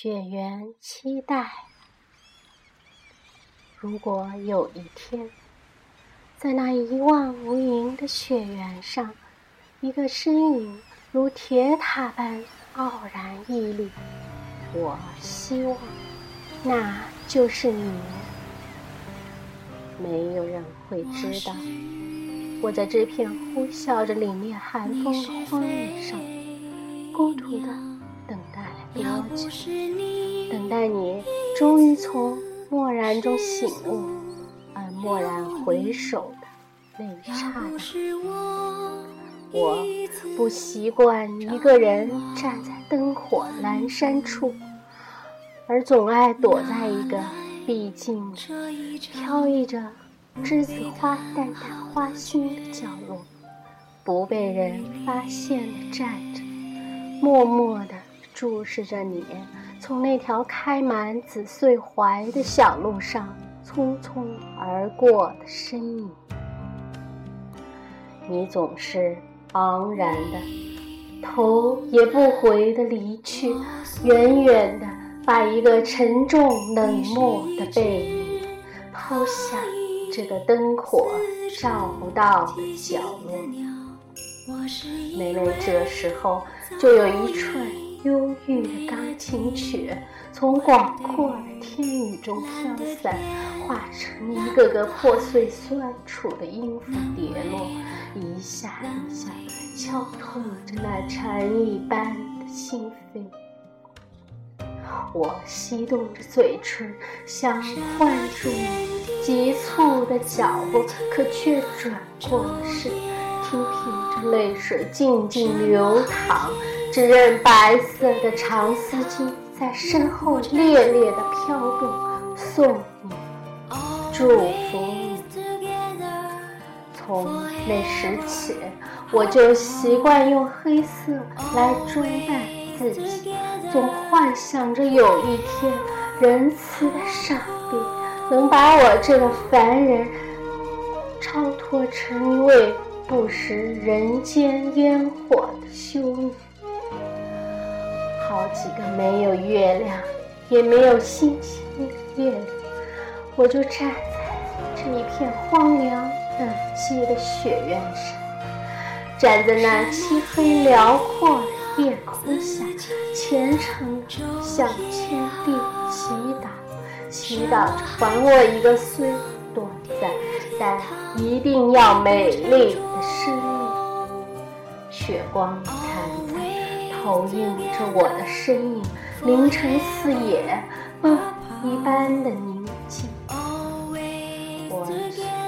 雪原期待。如果有一天，在那一望无垠的雪原上，一个身影如铁塔般傲然屹立，我希望那就是你。没有人会知道，我在这片呼啸着凛冽寒风的荒野上，孤独的等待了多久？等待你终于从漠然中醒悟，而蓦然回首的那一刹那，我不习惯一个人站在灯火阑珊处，而总爱躲在一个。毕竟，飘逸着栀子花淡淡花香的角落，不被人发现的站着，默默地注视着你从那条开满紫穗槐的小路上匆匆而过的身影。你总是昂然的，头也不回的离去，远远的。把一个沉重冷漠的背影抛向这个灯火照不到的角落，每每这时候，就有一串忧郁的钢琴曲从广阔的天宇中飘散，化成一个个破碎酸楚的音符跌落，一下一下敲痛着那蝉翼般的心扉。我翕动着嘴唇，想唤住你急促的脚步，可却转过身，听凭着泪水静静流淌，只任白色的长丝巾在身后烈烈的飘动，送你，祝福你。从那时起，我就习惯用黑色来装扮自己。总幻想着有一天，仁慈的上帝能把我这个凡人超脱成一位不食人间烟火的修女。好几个没有月亮，也没有星星的夜里，我就站在这一片荒凉冷寂的雪原上，站在那漆黑辽阔的。夜空下，虔诚向天地祈祷，祈祷还我一个虽短暂，但一定要美丽的生命。雪光，投映着我的身影，凌晨四野，梦一般的宁静。我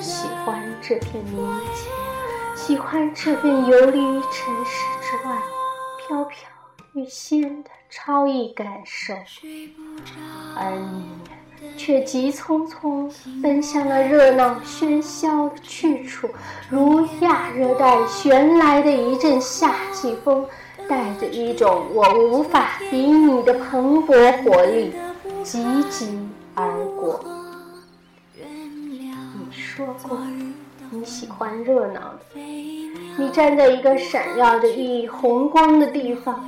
喜欢这片宁静，喜欢这片游离于尘世之外。飘飘欲仙的超逸感受，而你却急匆匆奔向了热闹喧嚣的去处，如亚热带旋来的一阵夏季风，带着一种我无法比拟的蓬勃活力，急急而过。你说过你喜欢热闹的。你站在一个闪耀着熠熠红光的地方，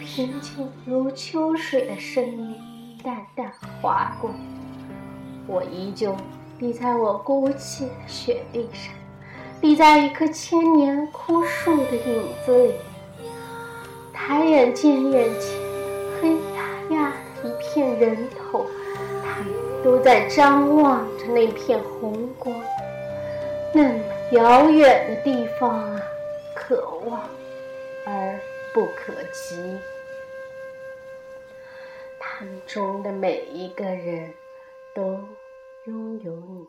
平静如秋水的声音淡淡划过。我依旧立在我孤寂的雪地上，立在一棵千年枯树的影子里，抬眼见眼前黑压压一片人头，他们都在张望着那片红光。那么遥远的地方啊！可望而不可及，他们中的每一个人都拥有你，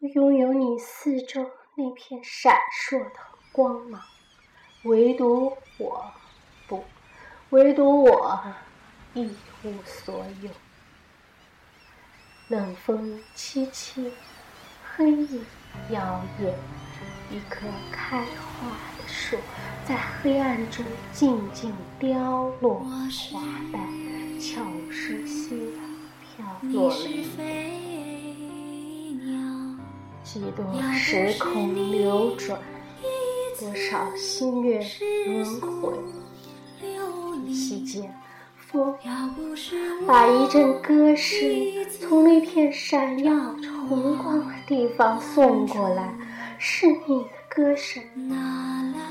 都拥有你四周那片闪烁的光芒，唯独我不，唯独我一无所有。冷风凄凄，黑影摇曳。一棵开花的树，在黑暗中静静凋落，花瓣悄无声息地飘落了一地。几多时空流转，多少星月轮回，一息间，风，把一阵歌声从那片闪耀着红光的地方送过来，是你的歌声，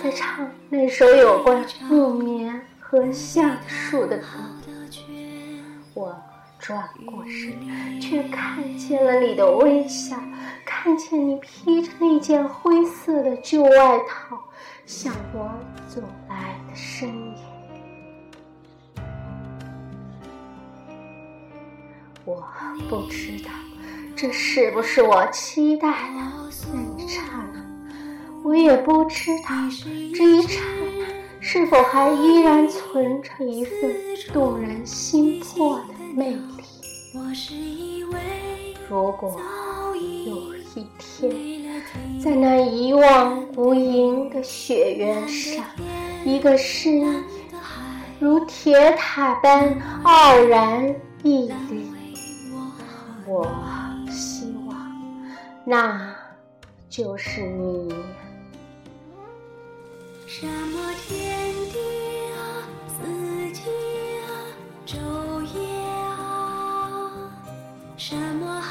在唱那首有关木棉和橡树的歌。我转过身，却看见了你的微笑，看见你披着那件灰色的旧外套向我走来的身影。我不知道这是不是我期待的那一刹那，我也不知道这一刹那是否还依然存着一份动人心魄的魅力。如果望无垠的雪原上，一个深夜如铁塔般傲然屹立。我希望，那就是你。什么天地啊，四季啊，昼夜啊，什么。